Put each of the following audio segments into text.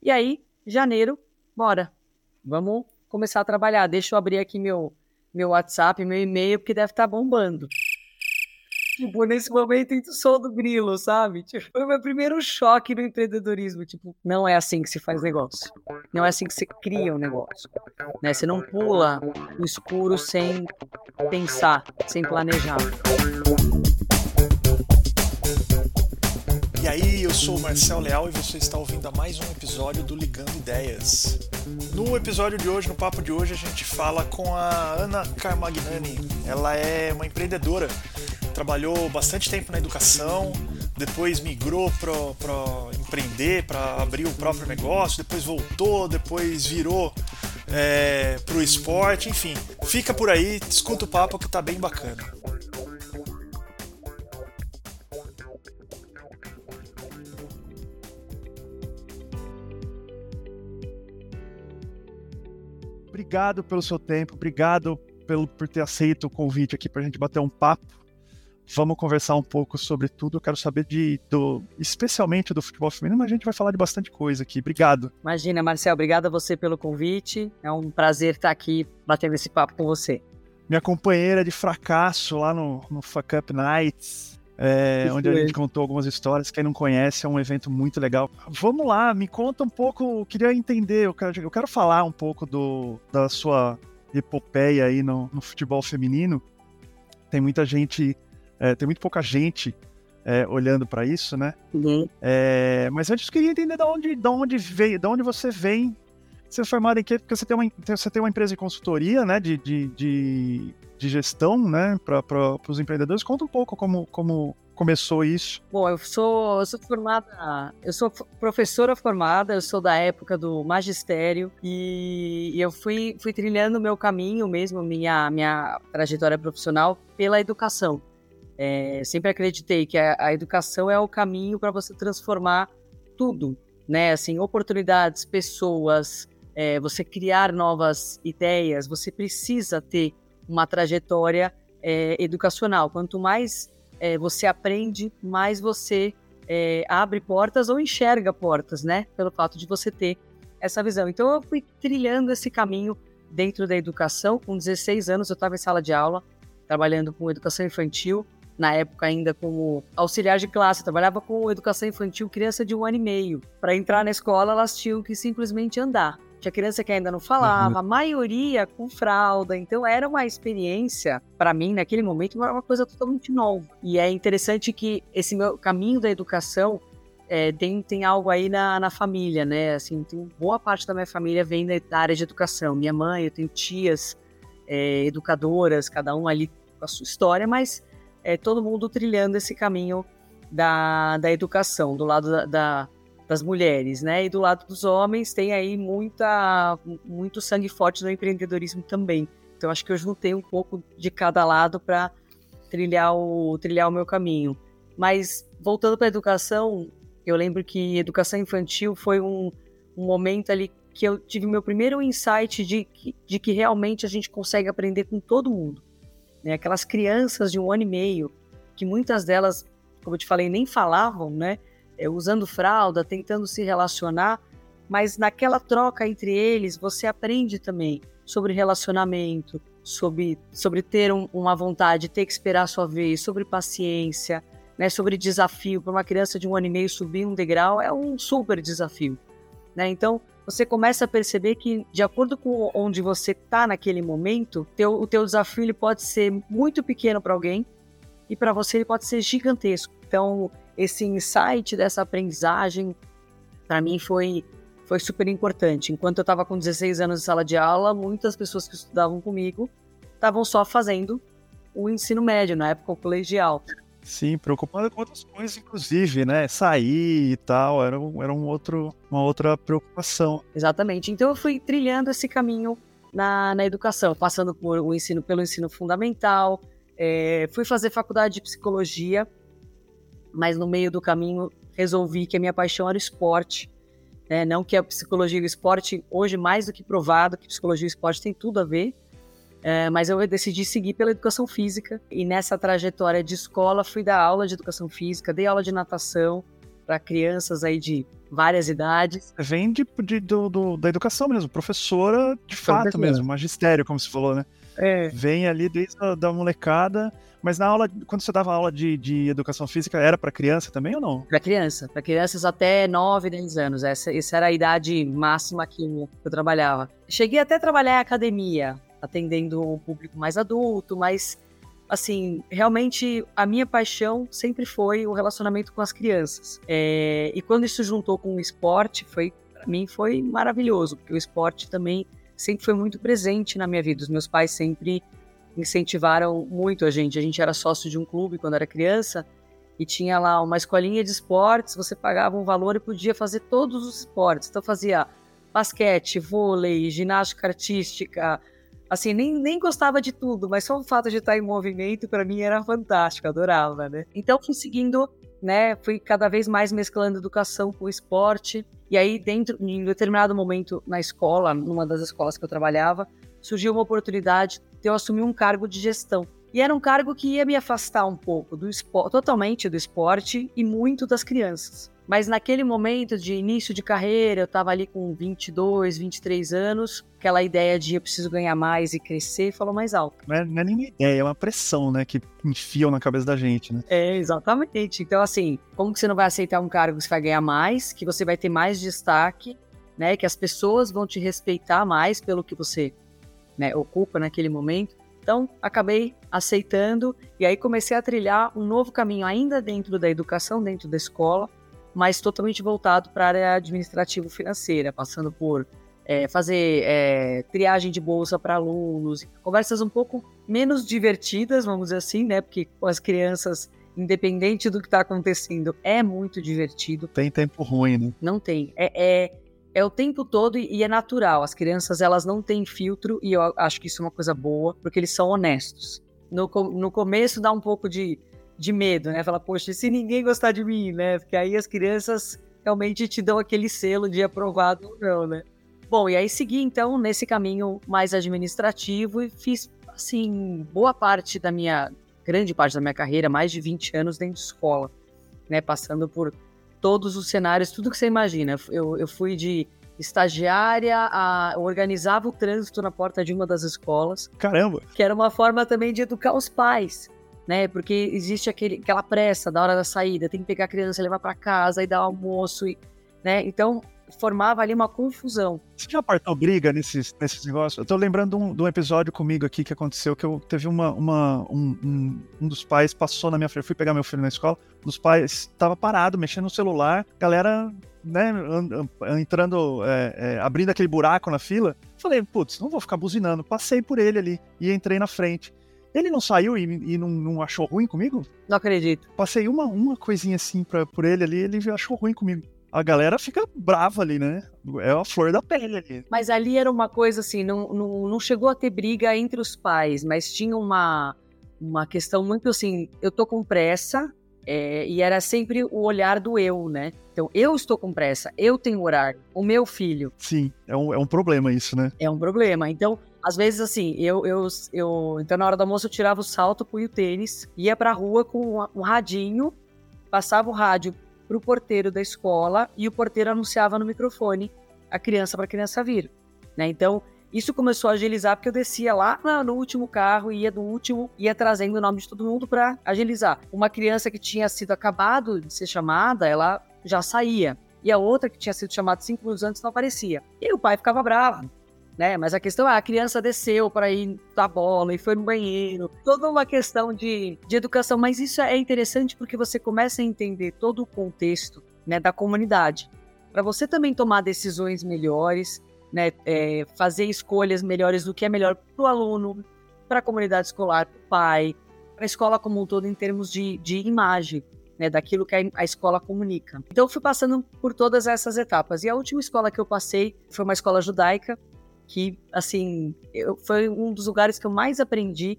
E aí, janeiro, bora. Vamos começar a trabalhar. Deixa eu abrir aqui meu, meu WhatsApp, meu e-mail, porque deve estar tá bombando. Tipo, nesse momento eu sou do grilo, sabe? Tipo, foi o meu primeiro choque no empreendedorismo. Tipo, não é assim que se faz negócio. Não é assim que se cria um negócio. Né? Você não pula no escuro sem pensar, sem planejar. Aí, eu sou o Marcel Leal e você está ouvindo a mais um episódio do Ligando Ideias. No episódio de hoje, no papo de hoje, a gente fala com a Ana Carmagnani. Ela é uma empreendedora, trabalhou bastante tempo na educação, depois migrou para empreender, para abrir o próprio negócio, depois voltou, depois virou é, para o esporte, enfim. Fica por aí, escuta o papo que está bem bacana. Obrigado pelo seu tempo, obrigado pelo, por ter aceito o convite aqui para a gente bater um papo. Vamos conversar um pouco sobre tudo. Eu quero saber de, do, especialmente do futebol feminino, mas a gente vai falar de bastante coisa aqui. Obrigado. Imagina, Marcel, obrigado a você pelo convite. É um prazer estar aqui batendo esse papo com você. Minha companheira de fracasso lá no, no Fuck Up Nights, é, onde a gente contou algumas histórias. Quem não conhece, é um evento muito legal. Vamos lá, me conta um pouco. Eu queria entender, eu quero, eu quero falar um pouco do, da sua epopeia aí no, no futebol feminino. Tem muita gente, é, tem muito pouca gente é, olhando para isso, né? Uhum. É, mas antes eu queria entender de onde, de onde veio, de onde você vem. Você é formado em quê? Porque você tem uma, você tem uma empresa de consultoria, né? De, de, de de gestão, né, para os empreendedores. Conta um pouco como, como começou isso. Bom, eu sou, eu sou formada, eu sou professora formada, eu sou da época do magistério e, e eu fui, fui trilhando o meu caminho mesmo, minha, minha trajetória profissional pela educação. É, sempre acreditei que a, a educação é o caminho para você transformar tudo, né? Assim, oportunidades, pessoas, é, você criar novas ideias, você precisa ter uma trajetória é, educacional. Quanto mais é, você aprende, mais você é, abre portas ou enxerga portas, né? Pelo fato de você ter essa visão. Então eu fui trilhando esse caminho dentro da educação. Com 16 anos eu estava em sala de aula, trabalhando com educação infantil. Na época ainda como auxiliar de classe, eu trabalhava com educação infantil, criança de um ano e meio. Para entrar na escola, elas tinham que simplesmente andar. Tinha criança que ainda não falava, uhum. a maioria com fralda. Então era uma experiência, para mim, naquele momento, uma coisa totalmente nova. E é interessante que esse meu caminho da educação é, tem, tem algo aí na, na família, né? Assim, tem boa parte da minha família vem da área de educação. Minha mãe, eu tenho tias é, educadoras, cada um ali com a sua história, mas é, todo mundo trilhando esse caminho da, da educação, do lado da, da das mulheres, né? E do lado dos homens tem aí muita, muito sangue forte no empreendedorismo também. Então acho que eu juntei um pouco de cada lado para trilhar o trilhar o meu caminho. Mas voltando para a educação, eu lembro que educação infantil foi um, um momento ali que eu tive meu primeiro insight de, de que realmente a gente consegue aprender com todo mundo. Né? Aquelas crianças de um ano e meio, que muitas delas, como eu te falei, nem falavam, né? É, usando fralda, tentando se relacionar, mas naquela troca entre eles você aprende também sobre relacionamento, sobre, sobre ter um, uma vontade, ter que esperar a sua vez, sobre paciência, né, sobre desafio. Para uma criança de um ano e meio subir um degrau é um super desafio. Né? Então você começa a perceber que, de acordo com onde você está naquele momento, teu, o teu desafio ele pode ser muito pequeno para alguém e para você ele pode ser gigantesco. Então, esse insight dessa aprendizagem, para mim foi foi super importante. Enquanto eu estava com 16 anos de sala de aula, muitas pessoas que estudavam comigo estavam só fazendo o ensino médio, na época o colegial. Sim, preocupado com outras coisas, inclusive, né? Sair e tal, era, um, era um outro, uma outra preocupação. Exatamente. Então eu fui trilhando esse caminho na, na educação, passando por o ensino, pelo ensino fundamental, é, fui fazer faculdade de psicologia mas no meio do caminho resolvi que a minha paixão era o esporte. Né? Não que a psicologia e o esporte, hoje mais do que provado que psicologia e esporte tem tudo a ver, é, mas eu decidi seguir pela educação física e nessa trajetória de escola fui dar aula de educação física, dei aula de natação para crianças aí de várias idades. Vem de, de do, do, da educação mesmo, professora de fato mesmo, magistério, como se falou, né? É. Vem ali desde a da molecada. Mas na aula, quando você dava aula de, de educação física, era para criança também ou não? Para criança, para crianças até 9, 10 anos. Essa, essa era a idade máxima que eu trabalhava. Cheguei até a trabalhar em academia, atendendo o público mais adulto, mas assim, realmente a minha paixão sempre foi o relacionamento com as crianças. É, e quando isso juntou com o esporte, foi para mim foi maravilhoso, porque o esporte também sempre foi muito presente na minha vida. Os meus pais sempre incentivaram muito a gente. A gente era sócio de um clube quando era criança e tinha lá uma escolinha de esportes, você pagava um valor e podia fazer todos os esportes. Então fazia basquete, vôlei, ginástica artística, assim, nem, nem gostava de tudo, mas só o fato de estar em movimento para mim era fantástico, adorava, né? Então fui seguindo, né, fui cada vez mais mesclando educação com esporte, e aí dentro, em determinado momento na escola, numa das escolas que eu trabalhava, surgiu uma oportunidade de eu assumir um cargo de gestão. E era um cargo que ia me afastar um pouco do esporte, totalmente do esporte e muito das crianças. Mas naquele momento de início de carreira, eu estava ali com 22, 23 anos, aquela ideia de eu preciso ganhar mais e crescer falou mais alto. Não é, não é nenhuma ideia, é uma pressão, né, que enfiam na cabeça da gente, né? É, exatamente. Então, assim, como que você não vai aceitar um cargo que você vai ganhar mais, que você vai ter mais destaque, né, que as pessoas vão te respeitar mais pelo que você né, ocupa naquele momento? Então, acabei aceitando e aí comecei a trilhar um novo caminho ainda dentro da educação, dentro da escola, mas totalmente voltado para a área administrativo-financeira, passando por é, fazer é, triagem de bolsa para alunos, conversas um pouco menos divertidas, vamos dizer assim, né? Porque com as crianças, independente do que está acontecendo, é muito divertido. Tem tempo ruim, né? Não tem. É, é, é o tempo todo e é natural. As crianças, elas não têm filtro e eu acho que isso é uma coisa boa, porque eles são honestos. No, no começo dá um pouco de de medo, né? Fala, poxa, se ninguém gostar de mim, né? Porque aí as crianças realmente te dão aquele selo de aprovado ou não, né? Bom, e aí segui então nesse caminho mais administrativo e fiz, assim, boa parte da minha, grande parte da minha carreira, mais de 20 anos dentro de escola, né? Passando por todos os cenários, tudo que você imagina. Eu, eu fui de estagiária, a, organizava o trânsito na porta de uma das escolas. Caramba! Que era uma forma também de educar os pais né? Porque existe aquele, aquela pressa da hora da saída, tem que pegar a criança, levar para casa e dar almoço, e, né? Então formava ali uma confusão. Você já partou briga nesses, nesses negócios? Eu tô lembrando de um, de um, episódio comigo aqui que aconteceu, que eu teve uma, uma um, um, um, dos pais passou na minha frente, fui pegar meu filho na escola, um dos pais tava parado, mexendo no celular, galera, né, entrando, é, é, abrindo aquele buraco na fila, falei, putz, não vou ficar buzinando, passei por ele ali e entrei na frente. Ele não saiu e, e não, não, achou ruim comigo? Não acredito. Passei uma, uma coisinha assim pra, por ele ali, ele achou ruim comigo. A galera fica brava ali, né? É a flor da pele ali. Mas ali era uma coisa assim, não, não, não chegou a ter briga entre os pais, mas tinha uma, uma questão muito assim, eu tô com pressa, é, e era sempre o olhar do eu, né? Então, eu estou com pressa, eu tenho horário, o meu filho. Sim, é um, é um problema isso, né? É um problema. Então, às vezes, assim, eu, eu, eu. Então, na hora do almoço, eu tirava o salto, punha o tênis, ia pra rua com um radinho, passava o rádio pro porteiro da escola e o porteiro anunciava no microfone a criança para a criança vir. Né? Então, isso começou a agilizar porque eu descia lá no último carro, ia do último, ia trazendo o nome de todo mundo para agilizar. Uma criança que tinha sido acabado de ser chamada, ela já saía. E a outra que tinha sido chamada cinco minutos antes não aparecia. E o pai ficava bravo né? Mas a questão é, a criança desceu para ir dar bola e foi no banheiro. Toda uma questão de, de educação. Mas isso é interessante porque você começa a entender todo o contexto né, da comunidade. Para você também tomar decisões melhores, né, é, fazer escolhas melhores do que é melhor para o aluno, para a comunidade escolar, para o pai, para a escola como um todo em termos de, de imagem. Né, daquilo que a, escola comunica. Então, eu fui passando por todas essas etapas. E a última escola que eu passei foi uma escola judaica, que, assim, eu, foi um dos lugares que eu mais aprendi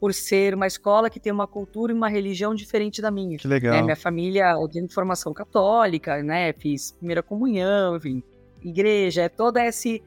por ser uma escola que tem uma cultura e uma religião diferente da minha. Que legal. Né? Minha família, tenho formação católica, né? Fiz primeira comunhão, enfim, igreja, é todo esse,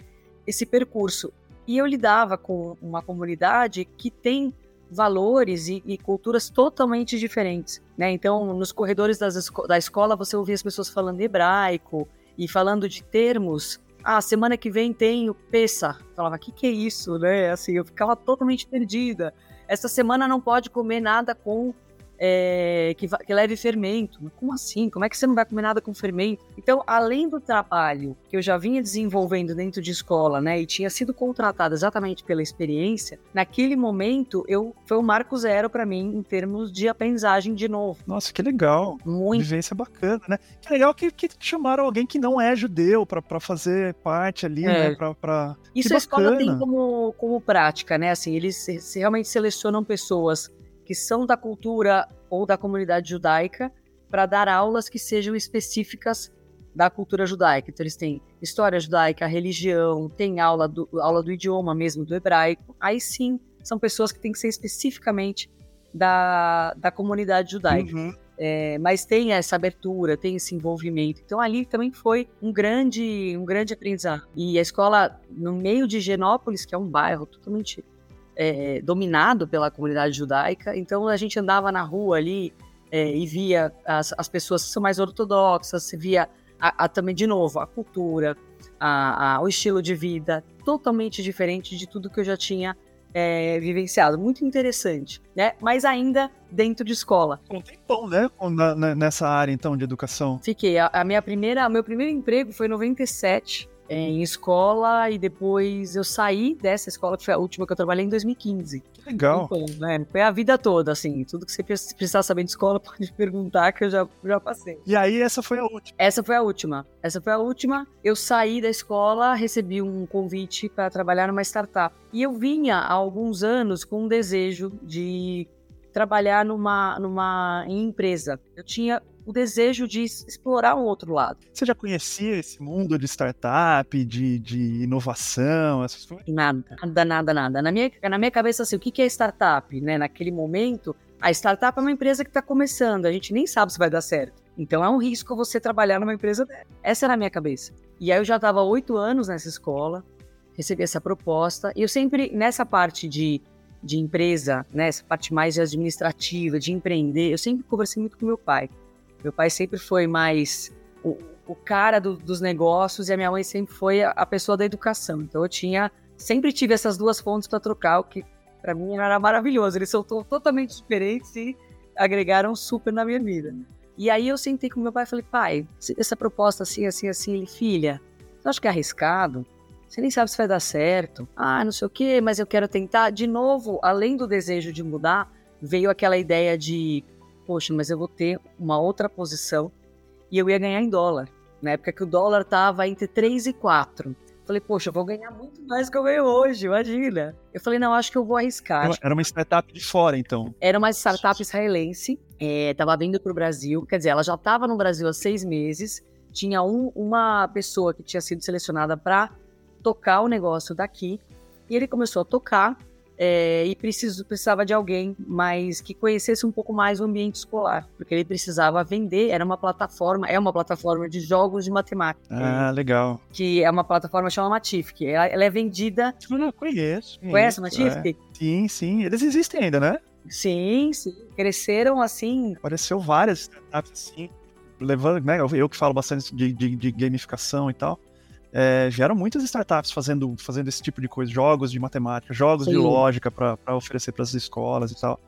esse percurso. E eu lidava com uma comunidade que tem valores e, e culturas totalmente diferentes, né? Então, nos corredores das, da escola, você ouvia as pessoas falando hebraico e falando de termos ah, semana que vem tem o Pessa. Falava, que, que é isso, né? Assim, eu ficava totalmente perdida. Essa semana não pode comer nada com é, que, que, leve fermento. Como assim? Como é que você não vai comer nada com fermento? Então, além do trabalho que eu já vinha desenvolvendo dentro de escola, né, e tinha sido contratado exatamente pela experiência, naquele momento eu foi um marco zero para mim em termos de aprendizagem de novo. Nossa, que legal! Muito. Vivência bacana, né? Que legal que, que chamaram alguém que não é judeu para fazer parte ali, é. né? Pra, pra... Isso a escola tem como, como prática, né? Assim, eles se, realmente selecionam pessoas que são da cultura ou da comunidade judaica para dar aulas que sejam específicas da cultura judaica. Então, eles têm história judaica, religião, tem aula do, aula do idioma mesmo, do hebraico. Aí sim, são pessoas que têm que ser especificamente da, da comunidade judaica. Uhum. É, mas tem essa abertura, tem esse envolvimento. Então ali também foi um grande, um grande aprendizado. E a escola no meio de Genópolis, que é um bairro totalmente é, dominado pela comunidade judaica, então a gente andava na rua ali é, e via as, as, pessoas que são mais ortodoxas, via a, a, também, de novo, a cultura, a, o estilo de vida, totalmente diferente de tudo que eu já tinha é, vivenciado. Muito interessante, né? Mas ainda dentro de escola. Um tempão, né? nessa área, então, de educação. Fiquei. A, a minha primeira, meu primeiro emprego foi em 97 é, em escola e depois eu saí dessa escola, que foi a última que eu trabalhei em 2015. Que legal. Então, né, foi a vida toda, assim, tudo que você precisar saber de escola pode perguntar que eu já, já passei. E aí essa foi a última? Essa foi a última. Essa foi a última. Eu saí da escola, recebi um convite para trabalhar numa startup. E eu vinha há alguns anos com um desejo de trabalhar numa, numa empresa. Eu tinha o desejo de explorar um outro lado. Você já conhecia esse mundo de startup, de, de inovação, essas coisas? Nada, nada, nada, nada. Na minha, na minha cabeça, assim, o que é startup? Né? Naquele momento, a startup é uma empresa que está começando, a gente nem sabe se vai dar certo. Então é um risco você trabalhar numa empresa dessa. Essa era a minha cabeça. E aí eu já estava oito anos nessa escola, recebi essa proposta, e eu sempre, nessa parte de, de empresa, né, essa parte mais administrativa, de empreender, eu sempre conversei muito com meu pai. Meu pai sempre foi mais o, o cara do, dos negócios e a minha mãe sempre foi a, a, pessoa da educação. Então eu tinha, sempre tive essas duas fontes para trocar, o que para mim era maravilhoso. Eles são totalmente diferentes e agregaram super na minha vida. E aí eu sentei com meu pai e falei, pai, essa proposta assim, assim, assim, ele, filha, você acha que é arriscado? Você nem sabe se vai dar certo. Ah, não sei o quê, mas eu quero tentar. De novo, além do desejo de mudar, veio aquela ideia de poxa, mas eu vou ter uma outra posição e eu ia ganhar em dólar. Na época que o dólar estava entre 3 e 4. Falei, poxa, eu vou ganhar muito mais do que eu ganho hoje, imagina. Eu falei, não, acho que eu vou arriscar. Era uma startup de fora, então. Era uma startup israelense, estava é, vindo para o Brasil, quer dizer, ela já estava no Brasil há seis meses, tinha um, uma pessoa que tinha sido selecionada para tocar o negócio daqui, e ele começou a tocar, é, e preciso, precisava de alguém mais que conhecesse um pouco mais o ambiente escolar, porque ele precisava vender, era uma plataforma, é uma plataforma de jogos de matemática. Ah, legal. Que é uma plataforma chamada Matific. Ela, ela é vendida. Eu não conheço. Conhece a Matific? É. Sim, sim. Eles existem ainda, né? Sim, sim. Cresceram assim. Apareceu várias startups assim, levando, né? Eu que falo bastante de, de, de gamificação e tal é, geram muitas startups fazendo, fazendo esse tipo de coisa, jogos de matemática, jogos Sim. de lógica para oferecer para as escolas e tal.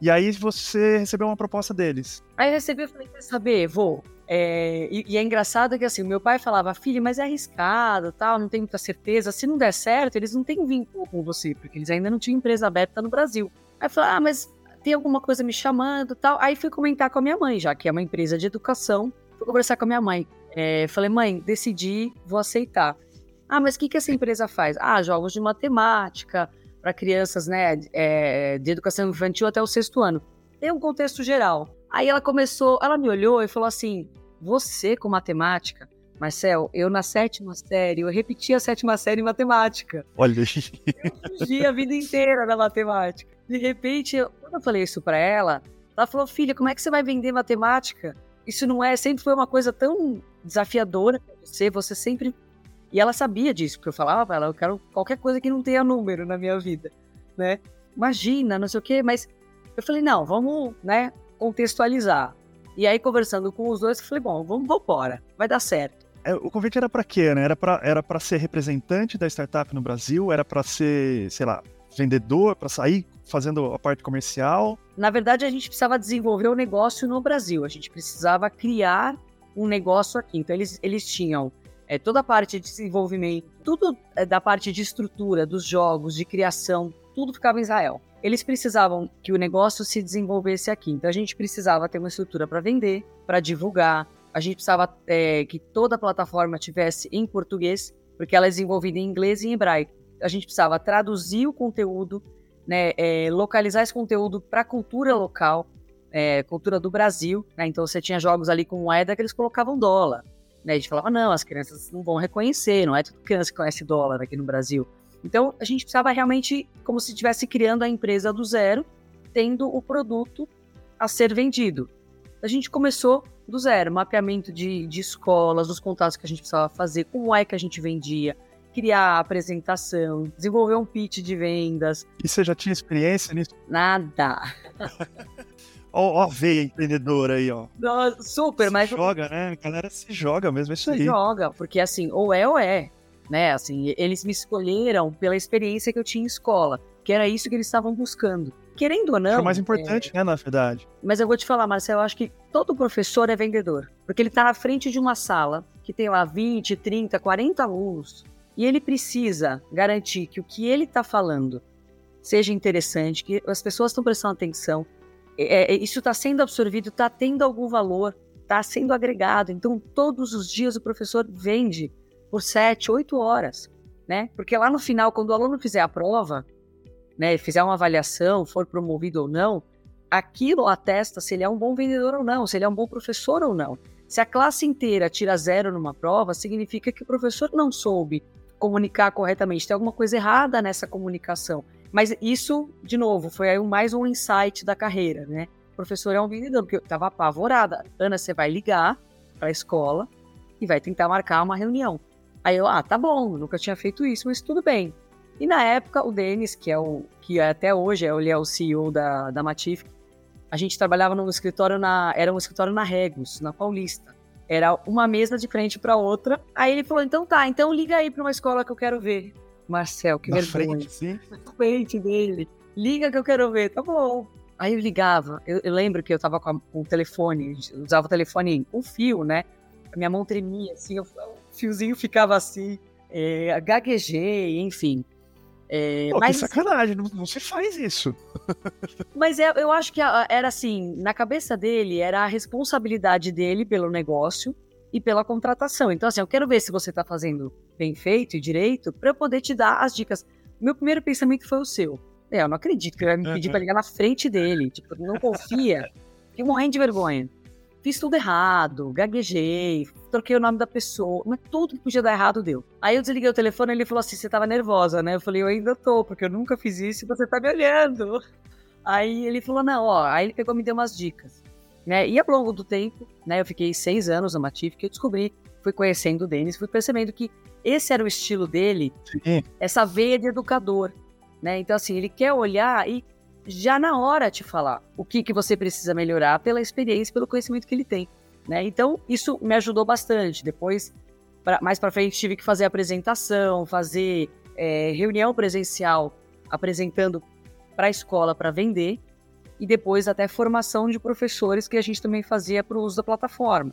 E aí você recebeu uma proposta deles. Aí eu recebi e falei, quer saber, vou. É, e, e, é engraçado que assim, meu pai falava, filho, mas é arriscado, tal, não tenho muita certeza. Se não der certo, eles não têm vínculo com você, porque eles ainda não tinham empresa aberta no Brasil. Aí eu falei, ah, mas tem alguma coisa me chamando, tal. Aí fui comentar com a minha mãe, já que é uma empresa de educação. Fui conversar com a minha mãe. É, falei, mãe, decidi, vou aceitar. Ah, mas o que, que essa empresa faz? Ah, jogos de matemática para crianças, né, é, de educação infantil até o sexto ano. Tem um contexto geral. Aí ela começou, ela me olhou e falou assim: Você com matemática? Marcel, eu na sétima série, eu repeti a sétima série em matemática. Olha Eu fugi a vida inteira na matemática. De repente, eu, quando eu falei isso para ela, ela falou: Filha, como é que você vai vender matemática? Isso não é, sempre foi uma coisa tão desafiadora para você, você sempre. E ela sabia disso, porque eu falava para ela, eu quero qualquer coisa que não tenha número na minha vida, né? imagina, não sei o quê, mas eu falei, não, vamos, né, contextualizar. E aí, conversando com os dois, eu falei, bom, vamos, embora, vai dar certo. É, o convite era para quê, né? Era para era pra ser representante da startup no Brasil? Era para ser, sei lá, vendedor, para sair fazendo a parte comercial? Na verdade, a gente precisava desenvolver o negócio no Brasil. A gente precisava criar um negócio aqui. Então, eles, eles tinham é, toda a parte de desenvolvimento, tudo é, da parte de estrutura, dos jogos, de criação, tudo ficava em Israel. Eles precisavam que o negócio se desenvolvesse aqui. Então, a gente precisava ter uma estrutura para vender, para divulgar, a gente precisava é, que toda a plataforma tivesse em português, porque ela é desenvolvida em inglês e em hebraico. A gente precisava traduzir o conteúdo, né, é, localizar esse conteúdo para a cultura local, é, cultura do Brasil. Né? Então você tinha jogos ali com moeda que eles colocavam dólar. Né? A gente falava, não, as crianças não vão reconhecer, não é tudo criança que conhece dólar aqui no Brasil. Então a gente precisava realmente, como se estivesse criando a empresa do zero, tendo o produto a ser vendido. A gente começou do zero, mapeamento de, de escolas, os contatos que a gente precisava fazer, como é que a gente vendia, criar a apresentação, desenvolver um pitch de vendas. E você já tinha experiência nisso? Nada. Ó, ó, veia empreendedora aí, ó. super, se mas. joga, né? A galera se joga mesmo, é isso se aí. joga, porque assim, ou é ou é. Né? Assim, eles me escolheram pela experiência que eu tinha em escola, que era isso que eles estavam buscando querendo ou não. É o mais importante, é... né, na verdade. Mas eu vou te falar, Marcelo, eu acho que todo professor é vendedor. Porque ele está na frente de uma sala que tem lá 20, 30, 40 alunos. E ele precisa garantir que o que ele está falando seja interessante, que as pessoas estão prestando atenção. É, é, isso está sendo absorvido, está tendo algum valor, está sendo agregado. Então, todos os dias o professor vende por 7, 8 horas. Né? Porque lá no final, quando o aluno fizer a prova, né, fizer uma avaliação, for promovido ou não, aquilo atesta se ele é um bom vendedor ou não, se ele é um bom professor ou não. Se a classe inteira tira zero numa prova, significa que o professor não soube comunicar corretamente. Tem alguma coisa errada nessa comunicação. Mas isso, de novo, foi aí mais um insight da carreira, né? O professor é um vendedor, porque eu estava apavorada. Ana, você vai ligar para a escola e vai tentar marcar uma reunião. Aí eu, ah, tá bom, nunca tinha feito isso, mas tudo bem. E na época, o Denis, que é o que até hoje é, ele é o CEO da, da Matif, a gente trabalhava num escritório na. Era um escritório na Regos, na Paulista. Era uma mesa de frente para outra. Aí ele falou: então tá, então liga aí para uma escola que eu quero ver. Marcel, que na vergonha. Frente, sim. Na frente dele. Liga que eu quero ver, tá bom. Aí eu ligava. Eu, eu lembro que eu tava com, a, com o telefone, usava o telefone com fio, né? A minha mão tremia assim, eu, o fiozinho ficava assim. É, gaguejei, enfim. É, Pô, mas... que sacanagem, não, não, se faz isso. mas eu, eu acho que era assim, na cabeça dele, era a responsabilidade dele pelo negócio e pela contratação. Então, assim, eu quero ver se você está fazendo bem feito e direito para eu poder te dar as dicas. Meu primeiro pensamento foi o seu. É, eu não acredito que ele vai me pedir uhum. para ligar na frente dele. Tipo, não confia. Fiquei morrendo de vergonha fiz tudo errado, gaguejei, troquei o nome da pessoa, mas tudo que podia dar errado deu. Aí eu desliguei o telefone e ele falou assim: você tava nervosa, né? Eu falei: eu ainda tô, porque eu nunca fiz isso e você tá me olhando. Aí ele falou: não, ó. Aí ele pegou e me deu umas dicas. Né? E ao longo do tempo, né, eu fiquei seis anos na Matif, que eu descobri, fui conhecendo o Denis, fui percebendo que esse era o estilo dele, Sim. essa veia de educador. Né? Então, assim, ele quer olhar e já na hora te falar o que, que você precisa melhorar pela experiência, pelo conhecimento que ele tem. Né? Então, isso me ajudou bastante. Depois, pra, mais para frente, tive que fazer apresentação, fazer é, reunião presencial, apresentando para a escola para vender, e depois até formação de professores que a gente também fazia para o uso da plataforma.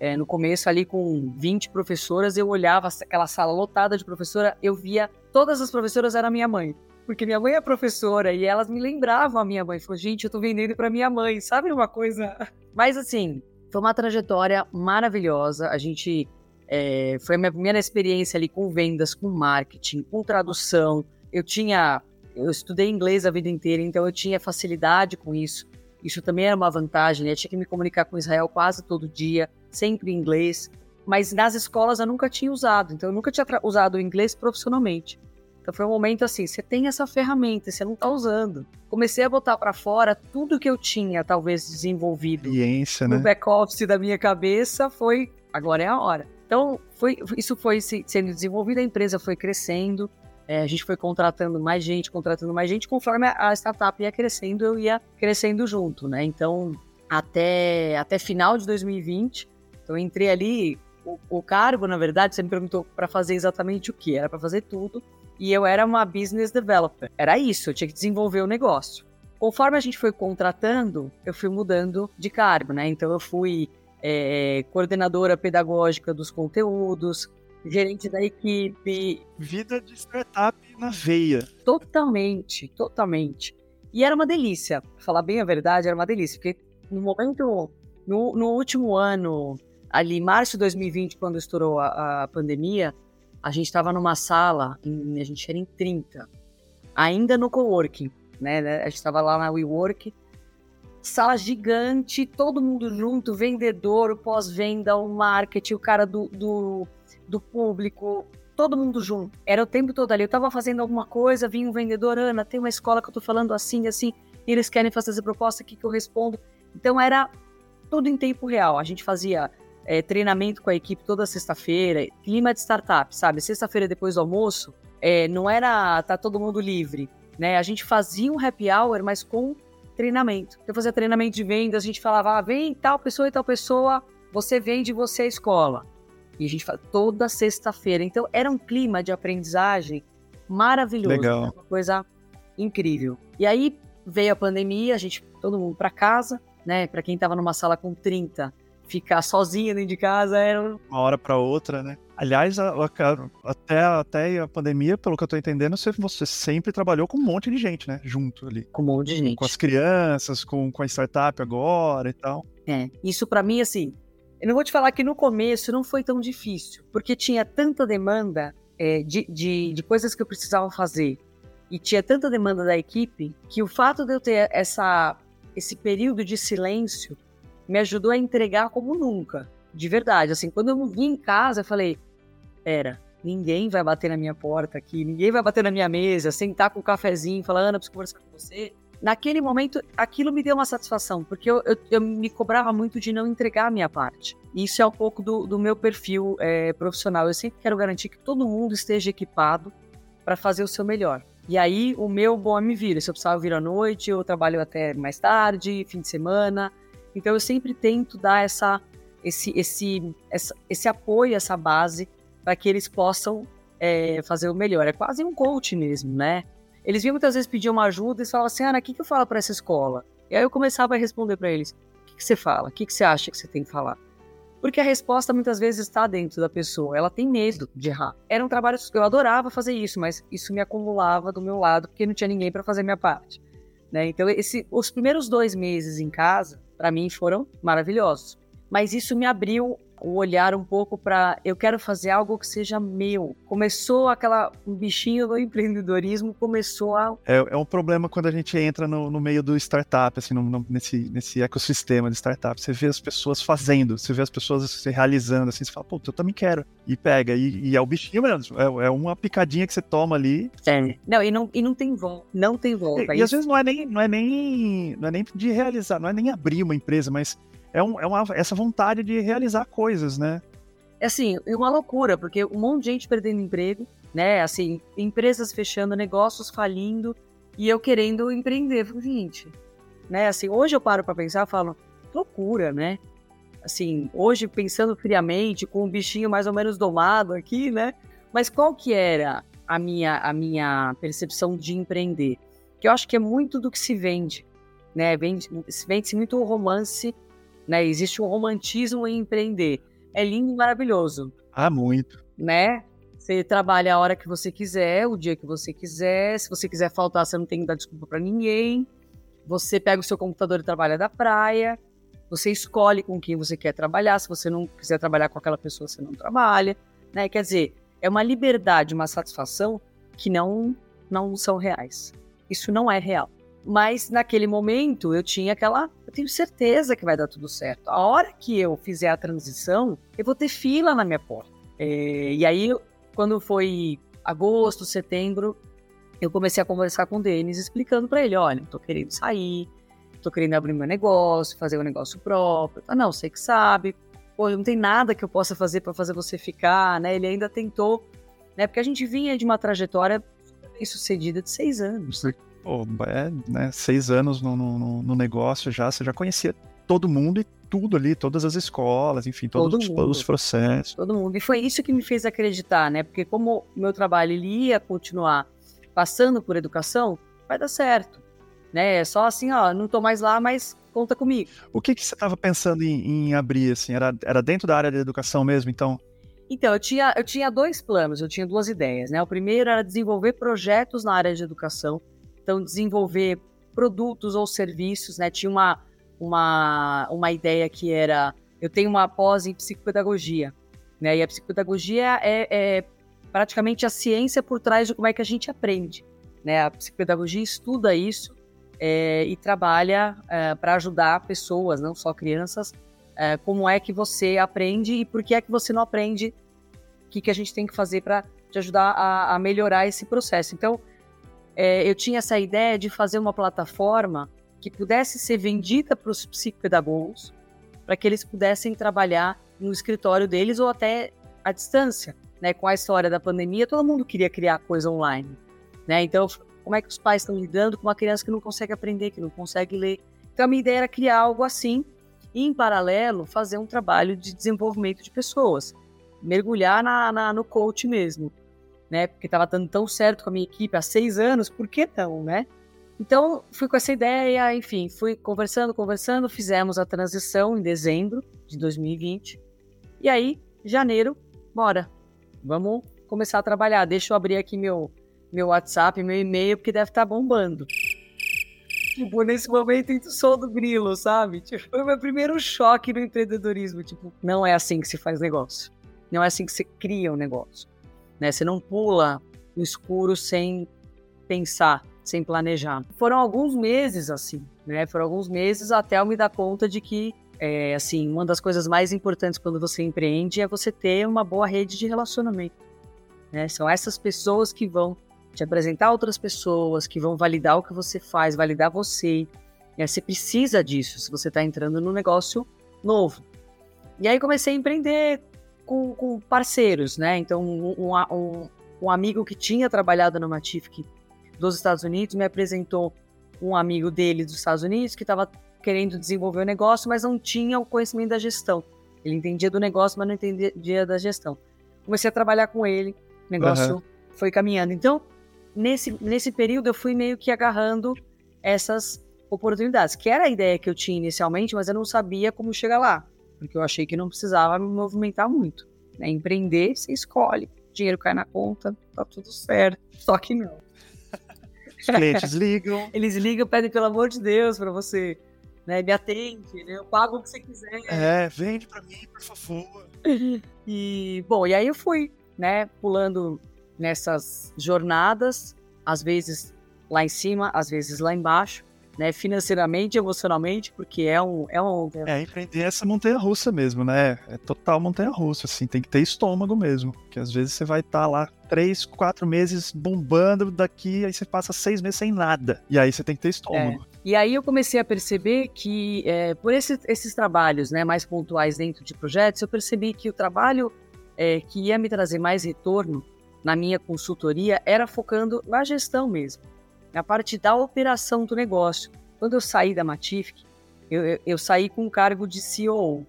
É, no começo, ali com 20 professoras, eu olhava aquela sala lotada de professora, eu via todas as professoras eram minha mãe porque minha mãe é professora e elas me lembravam a minha mãe. Falou, gente, eu tô vendendo para minha mãe, sabe uma coisa? Mas assim, foi uma trajetória maravilhosa. A gente é, foi a minha primeira experiência ali com vendas, com marketing, com tradução. Eu tinha, eu estudei inglês a vida inteira, então eu tinha facilidade com isso. Isso também era uma vantagem. Né? Eu tinha que me comunicar com Israel quase todo dia, sempre em inglês. Mas nas escolas eu nunca tinha usado, então eu nunca tinha usado o inglês profissionalmente. Então foi um momento assim, você tem essa ferramenta, você não está usando. Comecei a botar para fora tudo que eu tinha, talvez, desenvolvido Ciência, no né? back-office da minha cabeça, foi, agora é a hora. Então, foi, isso foi sendo desenvolvido, a empresa foi crescendo, É, a gente foi contratando mais gente, contratando mais gente, conforme a startup ia crescendo, eu ia crescendo junto, né? Então, até, até final de 2020, então eu entrei ali, o, o cargo, na verdade, você me perguntou para fazer exatamente o que? Era para fazer tudo, e eu era uma business developer. Era isso, eu tinha que desenvolver o negócio. Conforme a gente foi contratando, eu fui mudando de cargo, né? Então eu fui é, coordenadora pedagógica dos conteúdos, gerente da equipe. Vida de startup na veia. Totalmente, totalmente. E era uma delícia, pra falar bem a verdade, era uma delícia, porque no momento, no, no último ano, ali, março de 2020, quando estourou a, a pandemia, a gente estava numa sala, em, a gente era em 30, ainda no coworking, né? né a gente estava lá na WeWork, sala gigante, todo mundo junto, vendedor, o pós-venda, o marketing, o cara do, do do público, todo mundo junto. Era o tempo todo ali. Eu tava fazendo alguma coisa, vinha um vendedor, Ana, tem uma escola que eu tô falando assim, assim, e eles querem fazer essa proposta aqui que eu respondo. Então era tudo em tempo real. A gente fazia é, treinamento com a equipe toda sexta-feira, clima de startup, sabe? Sexta-feira depois do almoço, é, não era tá todo mundo livre, né? A gente fazia um happy hour, mas com treinamento. Eu fazia treinamento de vendas, a gente falava, ah, vem tal pessoa e tal pessoa, você vende, você é escola. E a gente faz toda sexta-feira. Então era um clima de aprendizagem maravilhoso. Legal. Uma coisa incrível. E aí veio a pandemia, a gente, todo mundo para casa, né? Para quem estava numa sala com 30, ficar sozinho dentro de casa era uma hora para outra, né? Aliás, a, a, até, até a pandemia, pelo que eu estou entendendo, você, você, sempre trabalhou com um monte de gente, né? Junto ali. Com um monte de gente. Com as crianças, com, com a startup agora e tal. É, isso para mim, assim, eu não vou te falar que no começo não foi tão difícil, porque tinha tanta demanda é, de, de, de coisas que eu precisava fazer e tinha tanta demanda da equipe que o fato de eu ter essa, esse período de silêncio me ajudou a entregar como nunca, de verdade. Assim, quando eu vim em casa, eu falei: era, ninguém vai bater na minha porta aqui, ninguém vai bater na minha mesa, sentar com um cafezinho, falar: Ana, preciso conversar com você naquele momento, aquilo me deu uma satisfação, porque eu, eu, eu, me cobrava muito de não entregar a minha parte. Isso é um pouco do, do meu perfil é, profissional. Eu sempre quero garantir que todo mundo esteja equipado para fazer o seu melhor. E aí, o meu bom é me vira. Se eu precisar vir à noite, eu trabalho até mais tarde, fim de semana. Então, eu sempre tento dar essa, esse, esse, essa, esse apoio, essa base, para que eles possam é, fazer o melhor. É quase um coach mesmo, né? Eles vinham muitas vezes pedir uma ajuda e falavam assim, Ana, o que, que eu falo para essa escola? E aí eu começava a responder para eles, o que, que você fala? O que, que você acha que você tem que falar? Porque a resposta muitas vezes está dentro da pessoa, ela tem medo de errar. Era um trabalho, eu adorava fazer isso, mas isso me acumulava do meu lado, porque não tinha ninguém para fazer minha parte. Né? Então, esse, os primeiros dois meses em casa, para mim, foram maravilhosos. Mas isso me abriu o olhar um pouco para eu quero fazer algo que seja meu. Começou aquela um bichinho do empreendedorismo começou a é, é um problema quando a gente entra no, no meio do startup assim no, no, nesse nesse ecossistema de startup. Você vê as pessoas fazendo, você vê as pessoas se realizando assim, você fala, pô, eu também quero e pega e, e é o bichinho mesmo. É, é, uma picadinha que você toma ali. É. Não e não e não tem volta, não tem volta. E, e às vezes não é nem não é nem não é nem de realizar, não é nem abrir uma empresa, mas é, um, é uma, essa vontade de realizar coisas, né? É assim, uma loucura, porque um monte de gente perdendo emprego, né? Assim, empresas fechando, negócios falindo, e eu querendo empreender. Gente, né? Assim, hoje eu paro para pensar e falo, loucura, né? Assim, hoje pensando friamente, com o bichinho mais ou menos domado aqui, né? Mas qual que era a minha, a minha percepção de empreender? Que eu acho que é muito do que se vende, né? Vende-se vende muito o romance né? Existe um romantismo em empreender. É lindo e maravilhoso. Ah, muito. Né? Você trabalha a hora que você quiser, o dia que você quiser. Se você quiser faltar, você não tem que dar desculpa para ninguém. Você pega o seu computador e trabalha da praia. Você escolhe com quem você quer trabalhar. Se você não quiser trabalhar com aquela pessoa, você não trabalha. Né? Quer dizer, é uma liberdade, uma satisfação que não, não são reais. Isso não é real. Mas naquele momento eu tinha aquela. Eu tenho certeza que vai dar tudo certo. A hora que eu fizer a transição, eu vou ter fila na minha porta. É, e aí, quando foi agosto, setembro, eu comecei a conversar com o Denis, explicando para ele: olha, tô querendo sair, tô querendo abrir meu negócio, fazer um negócio próprio. Ah, não, sei que sabe. Pô, não tem nada que eu possa fazer para fazer você ficar, né? Ele ainda tentou, né? Porque a gente vinha de uma trajetória bem sucedida de seis anos. Pô, é, né, seis anos no, no, no, negócio já, você já conhecia todo mundo e tudo ali, todas as escolas, enfim, todos todo os, os processos. Todo mundo. E foi isso que me fez acreditar, né? Porque como o meu trabalho ele ia continuar passando por educação, vai dar certo. Né? É só assim, ó, não tô mais lá, mas conta comigo. O que, que você estava pensando em, em, abrir, assim? Era, era dentro da área da educação mesmo, então? Então, eu tinha, eu tinha dois planos, eu tinha duas ideias, né? O primeiro era desenvolver projetos na área de educação, então desenvolver produtos ou serviços, né? Tinha uma, uma, uma ideia que era, eu tenho uma pós em psicopedagogia, né? E a psicopedagogia é, é praticamente a ciência por trás de como é que a gente aprende, né? A psicopedagogia estuda isso é, e trabalha é, para ajudar pessoas, não só crianças, é, como é que você aprende e por que é que você não aprende, o que, que a gente tem que fazer para te ajudar a, a, melhorar esse processo. Então, eu tinha essa ideia de fazer uma plataforma que pudesse ser vendida para os psicopedagogos, para que eles pudessem trabalhar no escritório deles ou até à distância. Né? Com a história da pandemia, todo mundo queria criar coisa online. Né? Então, como é que os pais estão lidando com uma criança que não consegue aprender, que não consegue ler. Então a minha ideia era criar algo assim e, em paralelo, fazer um trabalho de desenvolvimento de pessoas, mergulhar na, na no coach mesmo, né? Porque estava dando tão certo com a minha equipe há seis anos, por que não, né? Então, fui com essa ideia, enfim, fui conversando, conversando, fizemos a transição em dezembro de 2020. E aí, janeiro, bora, vamos começar a trabalhar. Deixa eu abrir aqui meu, meu WhatsApp, meu e-mail, porque deve estar tá bombando. Tipo, nesse momento em sou do grilo, sabe? Tipo, foi o meu primeiro choque no empreendedorismo. Tipo, não é assim que se faz negócio. Não é assim que se cria um negócio. Né? Você não pula no escuro sem pensar, sem planejar. Foram alguns meses assim, né? Foram alguns meses até eu me dar conta de que, é, assim, uma das coisas mais importantes quando você empreende é você ter uma boa rede de relacionamento. Né? São essas pessoas que vão te apresentar outras pessoas que vão validar o que você faz, validar você. Aí você precisa disso se você está entrando num negócio novo. E aí comecei a empreender com, com parceiros, né? Então, um, um, um, amigo que tinha trabalhado no Matific dos Estados Unidos me apresentou um amigo dele dos Estados Unidos que estava querendo desenvolver o negócio, mas não tinha o conhecimento da gestão. Ele entendia do negócio, mas não entendia da gestão. Comecei a trabalhar com ele, o negócio uhum. foi caminhando. Então, nesse, nesse período eu fui meio que agarrando essas oportunidades, que era a ideia que eu tinha inicialmente, mas eu não sabia como chegar lá, porque eu achei que não precisava me movimentar muito. Né? Empreender, você escolhe, dinheiro cai na conta, tá tudo certo, só que não. Os clientes ligam. Eles ligam, pedem pelo amor de Deus para você, né? Me atende, né? Eu pago o que você quiser. É, vende para mim, por favor. e, bom, e aí eu fui, né, pulando nessas jornadas, às vezes lá em cima, às vezes lá embaixo, né? Financeiramente, emocionalmente, porque é um. É, um... é empreender essa montanha-russa mesmo, né? É total montanha-russa, assim, tem que ter estômago mesmo. Que às vezes você vai estar tá lá três, quatro meses bombando daqui, aí você passa seis meses sem nada. E aí você tem que ter estômago. É. E aí eu comecei a perceber que, é, por esse, esses trabalhos né, mais pontuais dentro de projetos, eu percebi que o trabalho é, que ia me trazer mais retorno na minha consultoria era focando na gestão mesmo, na parte da operação do negócio. Quando eu saí da Matific, eu, eu, eu saí com o cargo de CEO.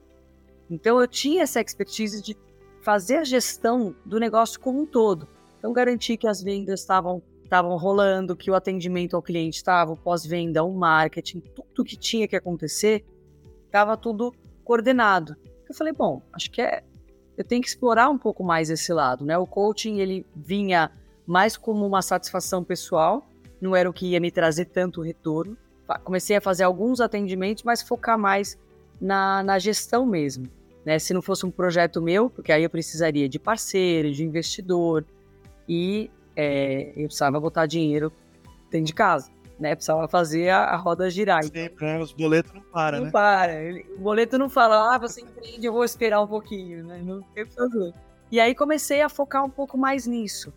Então eu tinha essa expertise de fazer a gestão do negócio como um todo. Então garantir que as vendas estavam estavam rolando, que o atendimento ao cliente estava, o pós-venda, o marketing, tudo que tinha que acontecer, estava tudo coordenado. Eu falei, bom, acho que é eu tenho que explorar um pouco mais esse lado, né? O coaching ele vinha mais como uma satisfação pessoal, não era o que ia me trazer tanto retorno. Comecei a fazer alguns atendimentos, mas focar mais na, na gestão mesmo. Né? Se não fosse um projeto meu, porque aí eu precisaria de parceiro, de investidor, e é, eu precisava botar dinheiro dentro de casa né? Precisava fazer a, a roda girar. Sempre, né? Os boletos não param, não né? para. o boleto não fala, ah, você empreende, eu vou esperar um pouquinho, né? Não tem fazer. E aí comecei a focar um pouco mais nisso,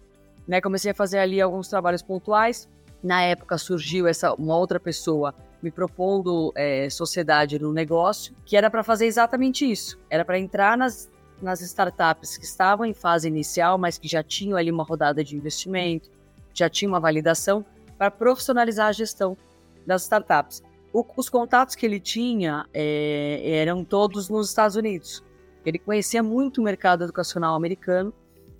né? Comecei a fazer ali alguns trabalhos pontuais. Na época surgiu essa uma outra pessoa me propondo é, sociedade no negócio, que era para fazer exatamente isso. Era para entrar nas, nas startups que estavam em fase inicial, mas que já tinham ali uma rodada de investimento, já tinha uma validação para profissionalizar a gestão das startups. O, os contatos que ele tinha é, eram todos nos Estados Unidos. Ele conhecia muito o mercado educacional americano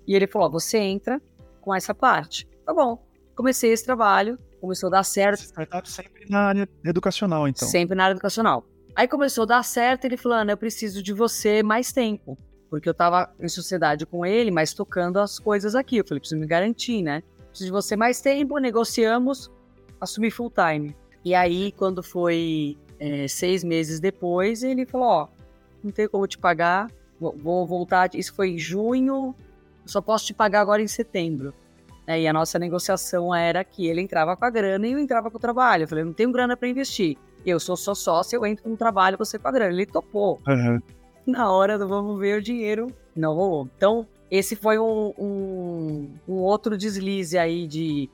e ele falou: você entra com essa parte. Tá bom. Comecei esse trabalho, começou a dar certo. Startup sempre na área educacional, então. Sempre na área educacional. Aí começou a dar certo, ele falou: Ana, eu preciso de você mais tempo. Porque eu tava em sociedade com ele, mas tocando as coisas aqui. Eu falei: preciso me garantir, né? Preciso de você mais tempo, negociamos, assumi full time. E aí, quando foi é, seis meses depois, ele falou: Ó, não tem como te pagar, vou voltar. Isso foi em junho, só posso te pagar agora em setembro. É, e a nossa negociação era que ele entrava com a grana e eu entrava com o trabalho. Eu falei: não tenho grana para investir. Eu sou só sócio, eu entro com o trabalho, você com a grana. Ele topou. Uhum. Na hora do vamos ver o dinheiro, não rolou. Então, esse foi um, um, um outro deslize aí de,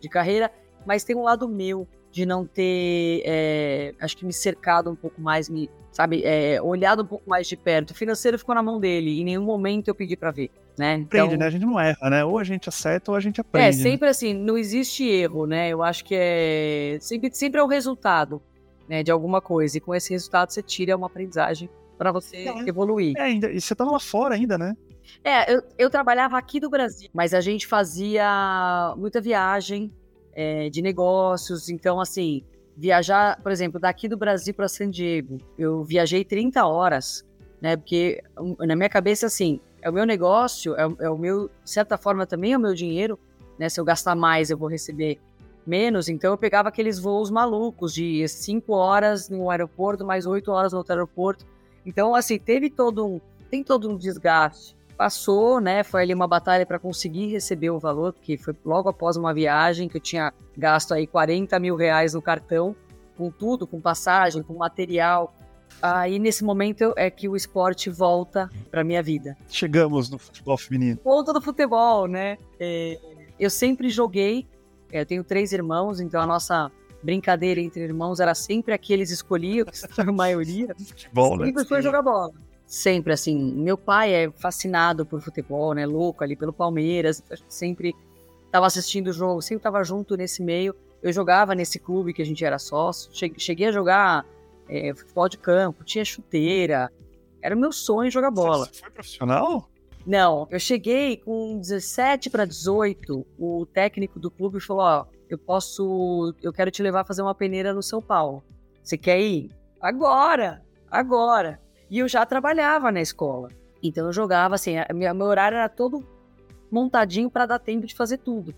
de carreira. Mas tem um lado meu de não ter, é, acho que me cercado um pouco mais, me, sabe, é, olhado um pouco mais de perto. O financeiro ficou na mão dele, em nenhum momento eu pedi para ver, né? Aprende, então, né? A gente não erra, né? Ou a gente acerta ou a gente aprende. É, sempre né? assim, não existe erro, né? Eu acho que é sempre, sempre é o resultado, né, de alguma coisa. E com esse resultado você tira uma aprendizagem para você é, evoluir. É, ainda, e você tava lá fora ainda, né? É, eu, eu trabalhava aqui do Brasil, mas a gente fazia muita viagem, é, de negócios. Então, assim, viajar, por exemplo, daqui do Brasil para San Diego, eu viajei 30 horas, né? Porque na minha cabeça, assim, é o meu negócio, é, é o meu, de certa forma, também é o meu dinheiro, né? Se eu gastar mais, eu vou receber menos. Então, eu pegava aqueles voos malucos de 5 horas no aeroporto, mais 8 horas no outro aeroporto. Então, assim, teve todo um, tem todo um desgaste passou, né? Foi ali uma batalha para conseguir receber o valor, porque foi logo após uma viagem que eu tinha gasto aí 40 mil reais no cartão, com tudo, com passagem, com material. Aí nesse momento é que o esporte volta para minha vida. Chegamos no futebol feminino. Volta do futebol, né? É, eu sempre joguei. É, eu tenho três irmãos, então a nossa brincadeira entre irmãos era sempre a que eles escolhiam, que a maioria. Futebol, né? Sempre foi jogar bola sempre assim. Meu pai é fascinado por futebol, né? Louco ali pelo Palmeiras, sempre estava assistindo o jogo, sempre estava junto nesse meio. Eu jogava nesse clube que a gente era sócio, cheguei a jogar é, futebol de campo, tinha chuteira. Era o meu sonho jogar bola. Você foi profissional? Não, eu cheguei com 17 para 18. O técnico do clube falou: Ó, eu posso, eu quero te levar a fazer uma peneira no São Paulo. Você quer ir? Agora! Agora! E eu já trabalhava na escola. Então eu jogava assim, a minha, meu horário era todo montadinho para dar tempo de fazer tudo.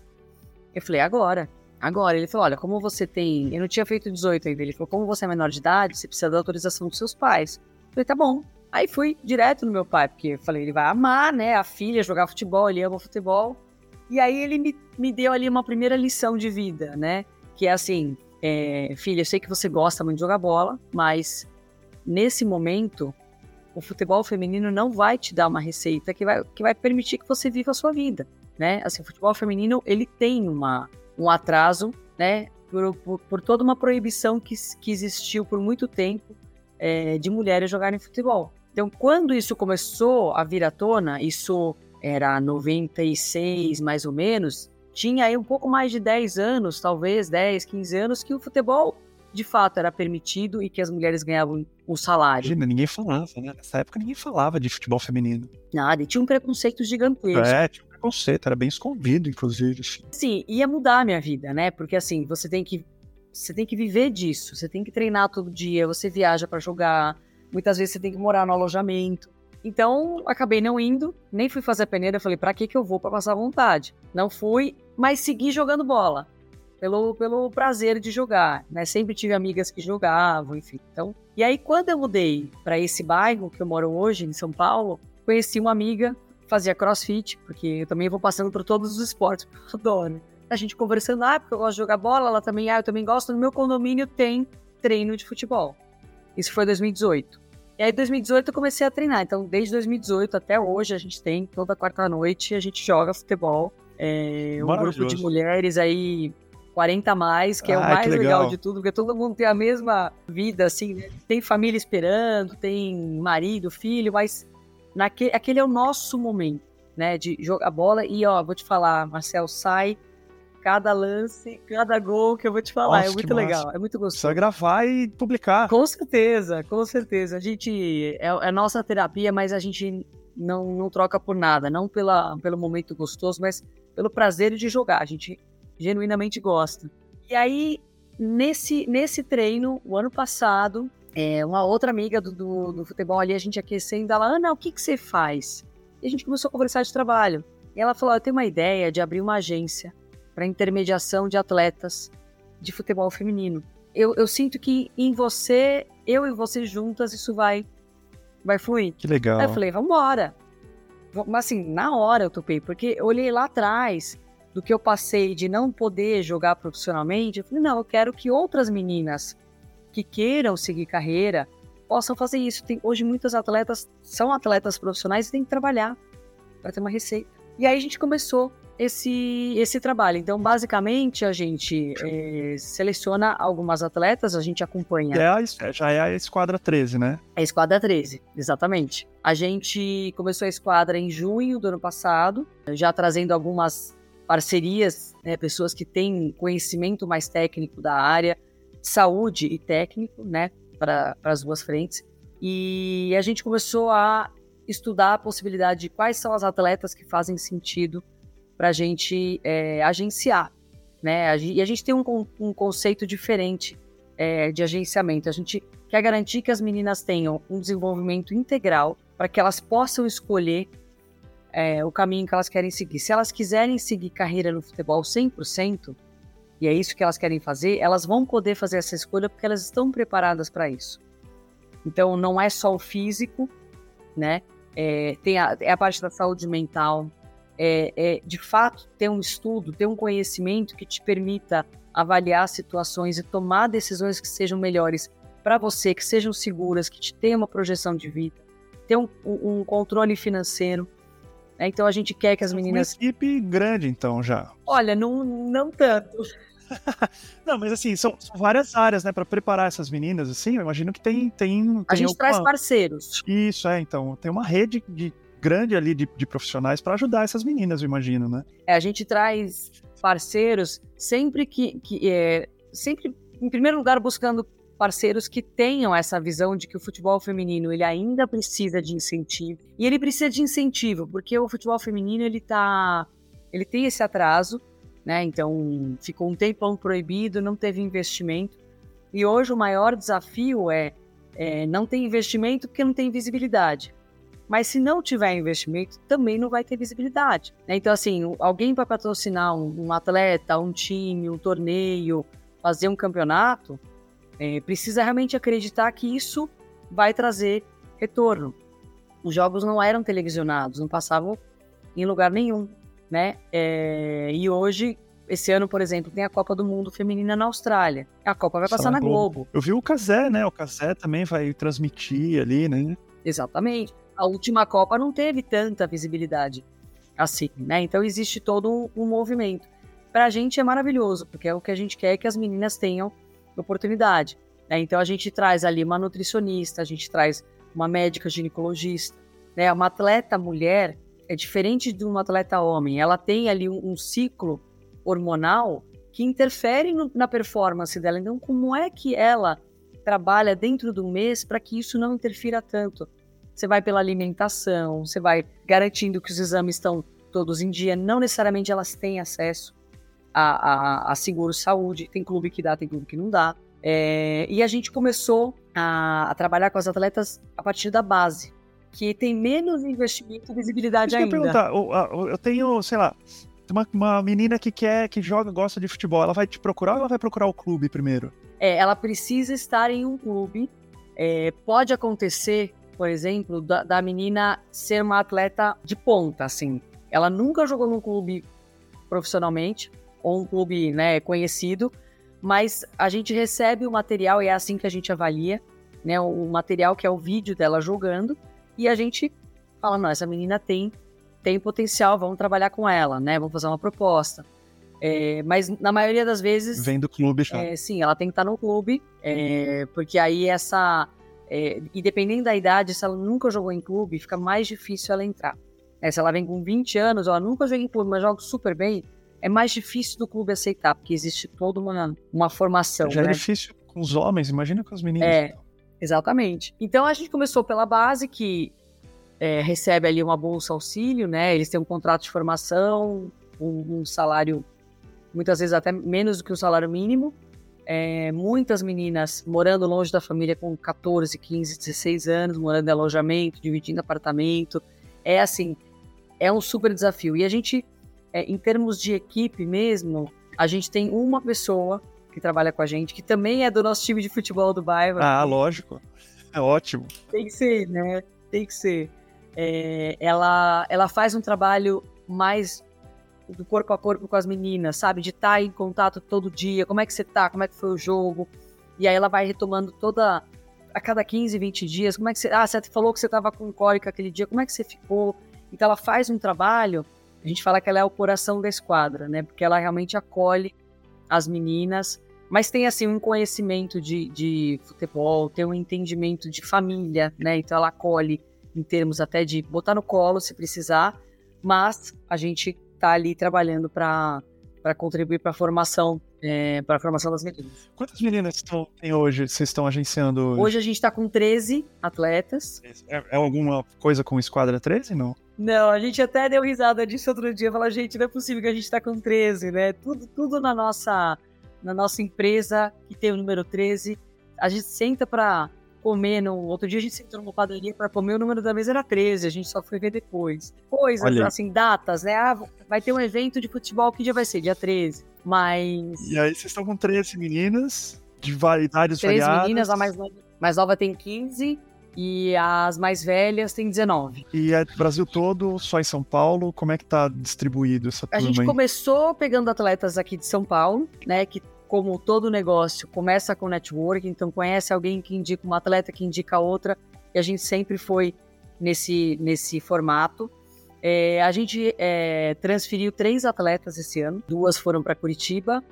Eu falei, agora, agora. Ele falou, olha, como você tem. Eu não tinha feito 18 ainda. Ele falou, como você é menor de idade, você precisa da autorização dos seus pais. Eu falei, tá bom. Aí fui direto no meu pai, porque eu falei, ele vai amar, né? A filha jogar futebol, ele ama futebol. E aí ele me, me deu ali uma primeira lição de vida, né? Que é assim, é, filha, eu sei que você gosta muito de jogar bola, mas nesse momento, o futebol feminino não vai te dar uma receita que vai, que vai permitir que você viva a sua vida, né? Assim, o futebol feminino, ele tem uma, um atraso, né? Por, por, por toda uma proibição que, que existiu por muito tempo é, de mulheres jogarem futebol. Então, quando isso começou a vir à tona, isso era 96 mais ou menos, tinha aí um pouco mais de 10 anos, talvez 10, 15 anos, que o futebol de fato era permitido e que as mulheres ganhavam o salário. Imagina, ninguém falava, né? Nessa época ninguém falava de futebol feminino. Nada, e tinha um preconceito gigantesco. É, tinha um preconceito, era bem escondido, inclusive. Assim. Sim, ia mudar a minha vida, né? Porque assim, você tem que você tem que viver disso, você tem que treinar todo dia, você viaja para jogar, muitas vezes você tem que morar no alojamento. Então, acabei não indo, nem fui fazer a peneira, falei, para que que eu vou para passar vontade? Não fui, mas segui jogando bola pelo, pelo prazer de jogar, né? Sempre tive amigas que jogavam, enfim. Então, e aí quando eu mudei para esse bairro que eu moro hoje, em São Paulo, conheci uma amiga fazia CrossFit, porque eu também vou passando por todos os esportes, porque eu adoro. A gente conversando, ah, porque eu gosto de jogar bola, ela também, ah, eu também gosto. No meu condomínio tem treino de futebol. Isso foi 2018. E aí, em 2018, eu comecei a treinar. Então, desde 2018 até hoje, a gente tem, toda quarta-noite, a gente joga futebol. É, um grupo de mulheres aí 40 a mais, que é ah, o mais legal. legal. de tudo, porque todo mundo tem a mesma vida, assim, né? Tem família esperando, tem marido, filho, mas naquele, aquele é o nosso momento, né? De jogar bola. E, ó, vou te falar, Marcel, sai cada lance, cada gol que eu vou te falar. Nossa, é muito legal, é muito gostoso. Só gravar e publicar. Com certeza, com certeza. A gente. É, é nossa terapia, mas a gente não, não troca por nada. Não pela, pelo momento gostoso, mas pelo prazer de jogar. A gente genuinamente gosta. E aí, nesse, nesse treino, o ano passado, é, uma outra amiga do, do, do, futebol ali, a gente aquecendo, ela, Ana, o que, que você faz? E a gente começou a conversar de trabalho. E ela falou: Eu tenho uma ideia de abrir uma agência para intermediação de atletas de futebol feminino. Eu, eu, sinto que em você, eu e você juntas, isso vai, vai fluir. Que legal. Aí eu falei: Vambora. Mas assim, na hora eu topei, porque eu olhei lá atrás do que eu passei de não poder jogar profissionalmente. Eu falei: Não, eu quero que outras meninas que queiram seguir carreira possam fazer isso. Tem, hoje muitos atletas são atletas profissionais e têm que trabalhar para ter uma receita. E aí a gente começou esse, esse trabalho. Então, basicamente, a gente é, seleciona algumas atletas, a gente acompanha. É a, já é a Esquadra 13, né? É a Esquadra 13, exatamente. A gente começou a esquadra em junho do ano passado, já trazendo algumas parcerias, né, pessoas que têm conhecimento mais técnico da área, saúde e técnico, né, para as duas frentes. E a gente começou a estudar a possibilidade de quais são as atletas que fazem sentido para a gente é, agenciar, né? E a gente tem um, um conceito diferente é, de agenciamento. A gente quer garantir que as meninas tenham um desenvolvimento integral para que elas possam escolher é, o caminho que elas querem seguir. Se elas quiserem seguir carreira no futebol 100%, e é isso que elas querem fazer, elas vão poder fazer essa escolha porque elas estão preparadas para isso. Então, não é só o físico, né? É, tem a, é a parte da saúde mental, é, é, de fato ter um estudo, ter um conhecimento que te permita avaliar situações e tomar decisões que sejam melhores para você, que sejam seguras, que te tenham uma projeção de vida, ter um, um controle financeiro. Né? Então a gente quer que as meninas. Uma equipe grande, então, já. Olha, não, não tanto. Não, mas assim, são, são várias áreas, né, para preparar essas meninas, assim, eu imagino que tem... tem, tem a gente alguma... traz parceiros. Isso, é, então, tem uma rede de, grande ali de, de profissionais para ajudar essas meninas, eu imagino, né? É, a gente traz parceiros sempre que, que é, sempre, em primeiro lugar, buscando parceiros que tenham essa visão de que o futebol feminino ele ainda precisa de incentivo e ele precisa de incentivo porque o futebol feminino ele tá ele tem esse atraso né? Então ficou um tempão proibido, não teve investimento. E hoje o maior desafio é, é não ter investimento porque não tem visibilidade. Mas se não tiver investimento, também não vai ter visibilidade. Né? Então, assim, alguém para patrocinar um, um, atleta, um time, um torneio, fazer um campeonato, é, precisa realmente acreditar que isso vai trazer retorno. Os jogos não eram televisionados, não passavam em lugar nenhum né? É, e hoje, esse ano, por exemplo, tem a Copa do Mundo Feminina na Austrália. A Copa vai passar na Globo. Globo. Eu vi o Casé, né? O Casé também vai transmitir ali, né? Exatamente. A última Copa não teve tanta visibilidade assim, né? Então existe todo um movimento. Pra gente é maravilhoso, porque é o que a gente quer que as meninas tenham oportunidade. Né? Então a gente traz ali uma nutricionista, a gente traz uma médica ginecologista, né? Uma atleta mulher é diferente de um atleta homem. Ela tem ali um, um ciclo hormonal que interfere no, na performance dela. Então, como é que ela trabalha dentro do mês para que isso não interfira tanto? Você vai pela alimentação, você vai garantindo que os exames estão todos em dia. Não necessariamente elas têm acesso a, a, a seguro saúde. Tem clube que dá, tem clube que não dá. É, e a gente começou a, a, trabalhar com as atletas a partir da base que tem menos investimento e visibilidade Deixa ainda. Eu perguntar, eu, eu tenho, sei lá, uma, uma menina que quer, que joga, gosta de futebol, ela vai te procurar ou ela vai procurar o clube primeiro? É, ela precisa estar em um clube. É, pode acontecer, por exemplo, da, da, menina ser uma atleta de ponta, assim. Ela nunca jogou num clube profissionalmente, ou um clube né, conhecido, mas a gente recebe o material e é assim que a gente avalia, né? O material que é o vídeo dela jogando, e a gente fala, não, essa menina tem, tem potencial, vamos trabalhar com ela, né? Vamos fazer uma proposta. É, mas na maioria das vezes. Vem do clube já. É, sim, ela tem que estar no clube, é, porque aí essa. É, e dependendo da idade, se ela nunca jogou em clube, fica mais difícil ela entrar. É, se ela vem com 20 anos, ela nunca joguei em clube, mas joga super bem, é mais difícil do clube aceitar, porque existe toda uma, uma formação. Já né? é difícil com os homens, imagina com as meninas. É, exatamente. Então a gente começou pela base, que é, recebe ali uma bolsa auxílio, né? Eles têm um contrato de formação, um, um salário muitas vezes até menos do que o salário mínimo. É, muitas meninas morando longe da família com 14, 15, 16 anos, morando em alojamento, dividindo apartamento. É assim, é um super desafio. E a gente, é, em termos de equipe mesmo, a gente tem uma pessoa que trabalha com a gente, que também é do nosso time de futebol do bairro. Ah, lógico. É ótimo. Tem que ser, né? Tem que ser. É, ela, ela faz um trabalho mais do corpo a corpo com as meninas, sabe? De estar tá em contato todo dia, como é que você tá, como é que foi o jogo. E aí ela vai retomando toda a cada 15, 20 dias, como é que você, ah, você falou que você tava com cólica aquele dia, como é que você ficou? Então ela faz um trabalho, a gente fala que ela é o coração da esquadra, né? Porque ela realmente acolhe as meninas, mas tem assim um conhecimento de, de futebol, tem um entendimento de família, né? Então ela acolhe em termos até de botar no colo se precisar, mas a gente está ali trabalhando para contribuir para a formação, é, para a formação das meninas. Quantas meninas estão, tem hoje, vocês estão agenciando hoje? Hoje a gente está com 13 atletas. É, é, alguma coisa com Esquadra 13, não? Não, a gente até deu risada disso outro dia, falar, gente, não é possível que a gente está com 13, né? Tudo, tudo na nossa na nossa empresa que tem o número 13, a gente senta para comer no. Outro dia a gente sentou numa padaria para comer, o número da mesa era 13, a gente só foi ver depois. Coisas, assim, datas, né? Ah, vai ter um evento de futebol, que dia vai ser? Dia 13. Mas. E aí vocês estão com 13 meninas, de 13 variadas. meninas, a mais nova, mais nova tem 15 e as mais velhas têm 19. E é Brasil todo, só em São Paulo, como é que tá distribuído essa turma A gente aí? começou pegando atletas aqui de São Paulo, né, que como todo negócio, começa com network, então conhece alguém que indica uma atleta, que indica outra, e a gente sempre foi nesse, nesse formato. É, a gente é, transferiu três atletas esse ano, duas foram para Curitiba,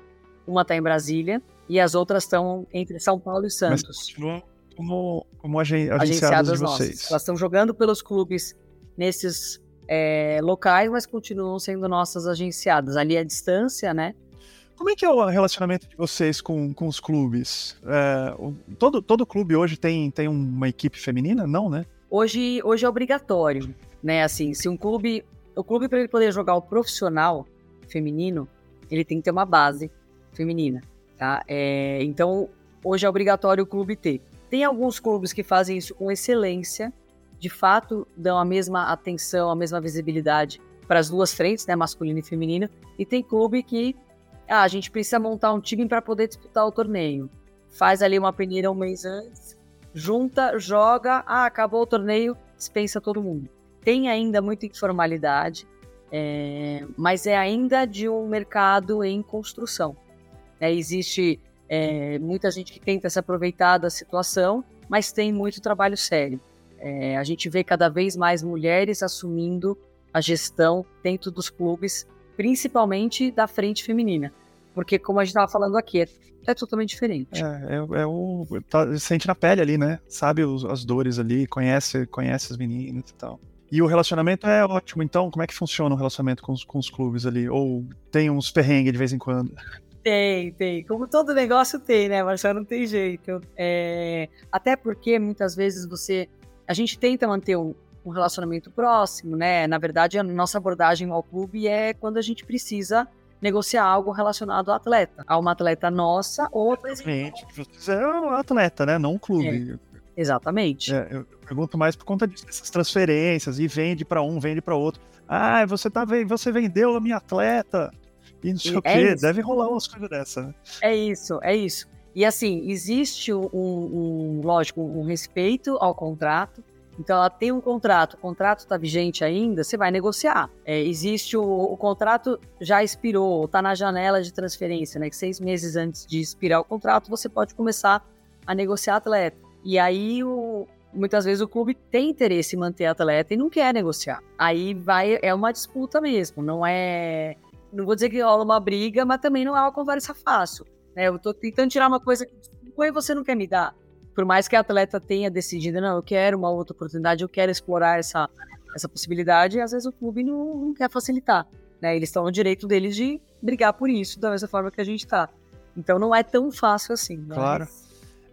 uma está em Brasília, e as outras estão entre São Paulo e Santos. Mas como, como agen agenciadas, de vocês. Nossas. Elas estão jogando pelos clubes nesses é, locais, mas continuam sendo nossas agenciadas. Ali à distância, né? Como é que é o relacionamento de vocês com, com os clubes? É, todo, todo clube hoje tem, tem uma equipe feminina? Não, né? Hoje, hoje é obrigatório, né? Assim, se um clube... O clube, para ele poder jogar o profissional feminino, ele tem que ter uma base feminina, tá? É, então, hoje é obrigatório o clube ter. Tem alguns clubes que fazem isso com excelência, de fato dão a mesma atenção, a mesma visibilidade para as duas frentes, né, masculina e feminina, e tem clube que ah, a gente precisa montar um time para poder disputar o torneio. Faz ali uma peneira um mês antes, junta, joga, ah, acabou o torneio, dispensa todo mundo. Tem ainda muita informalidade, é, mas é ainda de um mercado em construção. É, existe é, muita gente que tenta se aproveitar da situação, mas tem muito trabalho sério. É, a gente vê cada vez mais mulheres assumindo a gestão dentro dos clubes principalmente da frente feminina. Porque, como a gente estava falando aqui, é, é, totalmente diferente. É, é, é o. Tá, sente na pele ali, né? Sabe os, as dores ali, conhece, conhece as meninas e tal. E o relacionamento é ótimo, então, como é que funciona o relacionamento com os, com os clubes ali? Ou tem uns perrengues de vez em quando? Tem, tem. Como todo negócio tem, né, Marcelo? Não tem jeito. É... Até porque muitas vezes você. A gente tenta manter um, um relacionamento próximo, né? Na verdade, a nossa abordagem ao clube é quando a gente precisa negociar algo relacionado ao atleta, a uma atleta nossa ou Exatamente. Você é um atleta, né? Não um clube. É. Exatamente. É, eu pergunto mais por conta dessas transferências e vende para um, vende para outro. Ah, você tá você vendeu a minha atleta e não sei e o é quê. Isso. Deve rolar umas coisas dessa. Né? É isso, é isso. E assim, existe um, um, lógico, um respeito ao contrato, então, ela tem um contrato, o contrato está vigente ainda, você vai negociar. É, existe o, o, contrato já expirou, está na janela de transferência, né? Que seis meses antes de expirar o contrato, você pode começar a negociar atleta. E aí, o, muitas vezes o clube tem interesse em manter atleta e não quer negociar. Aí vai, é uma disputa mesmo, não é. Não vou dizer que rola uma briga, mas também não é uma conversa fácil. Né? Eu estou tentando tirar uma coisa que você não quer me dar por mais que a atleta tenha decidido, não, eu quero uma outra oportunidade, eu quero explorar essa, essa possibilidade, às vezes o clube não, não quer facilitar. Né? Eles estão no direito deles de brigar por isso, da mesma forma que a gente está. Então não é tão fácil assim. Mas... Claro.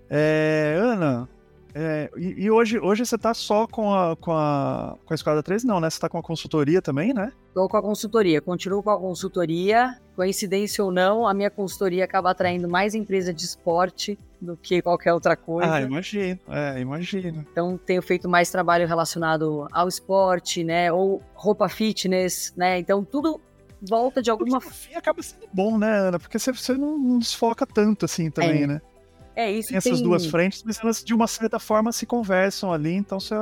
É, Ana, é, e, e, hoje, hoje você está só com a, com, a, com a Esquadra 3? Não, né? Você está com a consultoria também, né? Estou com a consultoria, continuo com a consultoria. Coincidência ou não, a minha consultoria acaba atraindo mais empresa de esporte do que qualquer outra coisa. Ah, imagino, é, imagino. Então tenho feito mais trabalho relacionado ao esporte, né? Ou roupa fitness, né? Então tudo volta de alguma forma. acaba sendo bom, né, Ana? Porque você, você não desfoca tanto assim também, é. né? É, isso tem essas tem... duas frentes, mas elas de uma certa forma se conversam ali, então você,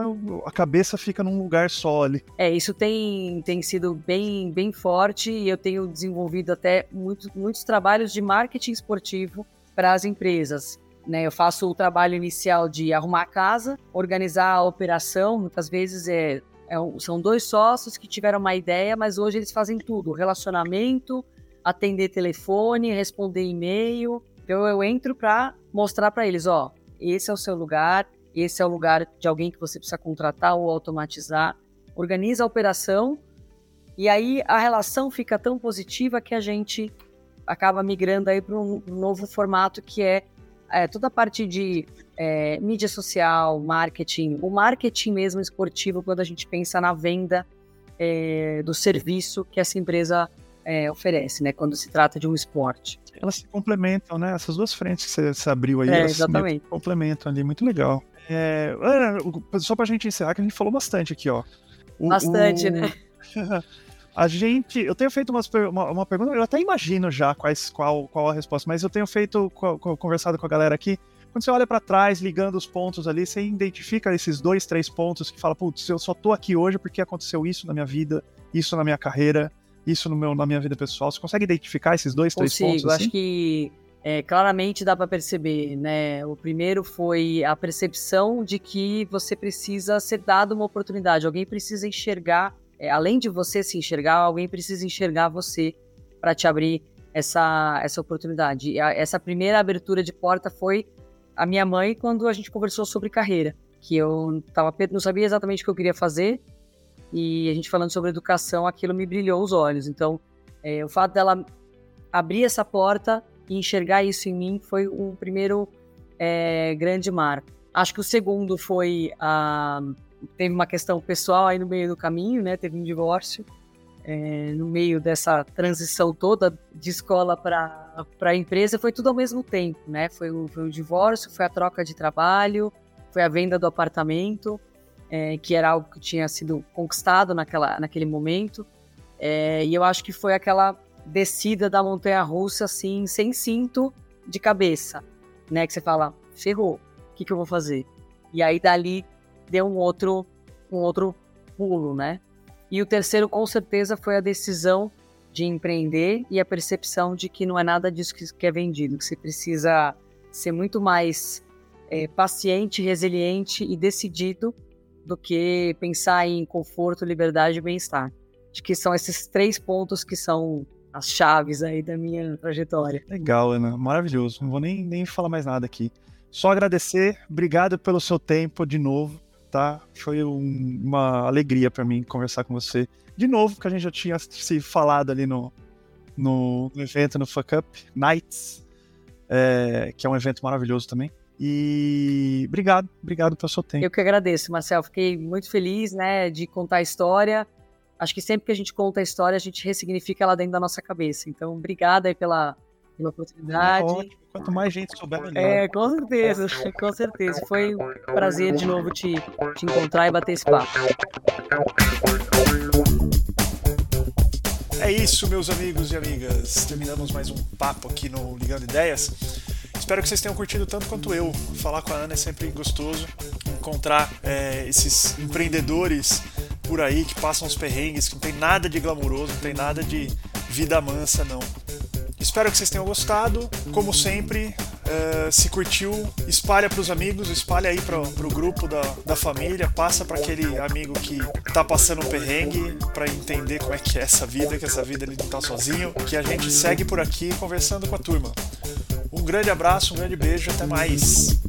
a cabeça fica num lugar só ali. É, isso tem, tem sido bem, bem forte e eu tenho desenvolvido até muito, muitos trabalhos de marketing esportivo para as empresas. Né, eu faço o trabalho inicial de arrumar a casa, organizar a operação, muitas vezes é, é são dois sócios que tiveram uma ideia, mas hoje eles fazem tudo: relacionamento, atender telefone, responder e-mail, então eu entro para mostrar para eles, ó, esse é o seu lugar, esse é o lugar de alguém que você precisa contratar ou automatizar. Organiza a operação e aí a relação fica tão positiva que a gente acaba migrando aí para um novo formato que é, é toda a parte de é, mídia social, marketing, o marketing mesmo esportivo quando a gente pensa na venda é, do serviço que essa empresa é, oferece, né? Quando se trata de um esporte. Elas se complementam, né? Essas duas frentes que você, você abriu aí, é, elas exatamente. se complementam ali, muito legal. É, só pra gente encerrar, que a gente falou bastante aqui, ó. O, bastante, o... né? a gente. Eu tenho feito umas, uma, uma, pergunta, eu até imagino já quais, qual, qual a resposta, mas eu tenho feito, conversado com a galera aqui. Quando você olha para trás, ligando os pontos ali, você identifica esses dois, três pontos que fala, putz, eu só tô aqui hoje porque aconteceu isso na minha vida, isso na minha carreira, isso no meu, na minha vida pessoal? Você consegue identificar esses dois, três Consigo, pontos? Assim? acho que é, claramente dá para perceber, né? O primeiro foi a percepção de que você precisa ser dado uma oportunidade, alguém precisa enxergar, é, além de você se enxergar, alguém precisa enxergar você para te abrir essa, essa oportunidade. A, essa primeira abertura de porta foi a minha mãe quando a gente conversou sobre carreira, que eu tava, não sabia exatamente o que eu queria fazer, e a gente falando sobre educação, aquilo me brilhou os olhos. Então, é, o fato dela abrir essa porta e enxergar isso em mim foi um primeiro é, grande marco. Acho que o segundo foi a teve uma questão pessoal aí no meio do caminho, né? Teve um divórcio é, no meio dessa transição toda de escola para para empresa. Foi tudo ao mesmo tempo, né? Foi o, foi o divórcio, foi a troca de trabalho, foi a venda do apartamento é, que era algo que tinha sido conquistado naquela, naquele momento. É, e eu acho que foi aquela descida da montanha russa, assim, sem cinto de cabeça, né? Que você fala, ferrou, o que, que eu vou fazer? E aí dali deu um outro, um outro pulo, né? E o terceiro, com certeza, foi a decisão de empreender e a percepção de que não é nada disso que é vendido, que você precisa ser muito mais é, paciente, resiliente e decidido do que pensar em conforto, liberdade e bem-estar. Acho que são esses três pontos que são as chaves aí da minha trajetória. Legal, Ana. Maravilhoso. Não vou nem, nem falar mais nada aqui. Só agradecer. Obrigado pelo seu tempo de novo, tá? Foi um, uma alegria para mim conversar com você de novo, porque a gente já tinha se falado ali no, no, no evento no Fuck Up Nights, é, que é um evento maravilhoso também. E obrigado, obrigado pelo seu tempo. Eu que agradeço, Marcel. Fiquei muito feliz, né, de contar a história. Acho que sempre que a gente conta a história, a gente ressignifica ela dentro da nossa cabeça. Então, obrigada aí pela, pela oportunidade. É Quanto mais gente souber, melhor. É, com certeza, com certeza. Foi um prazer de novo te, te encontrar e bater esse papo. É isso, meus amigos e amigas. Terminamos mais um papo aqui no Ligando Ideias. Espero que vocês tenham curtido tanto quanto eu. Falar com a Ana é sempre gostoso. Encontrar é, esses empreendedores por aí que passam os perrengues, que não tem nada de glamouroso, não tem nada de vida mansa, não. Espero que vocês tenham gostado. Como sempre, uh, se curtiu, espalha para os amigos, espalha aí para o grupo da, da família, passa para aquele amigo que tá passando um perrengue para entender como é que é essa vida, que essa vida ele não tá sozinho, que a gente segue por aqui conversando com a turma. Um grande abraço, um grande beijo, até mais.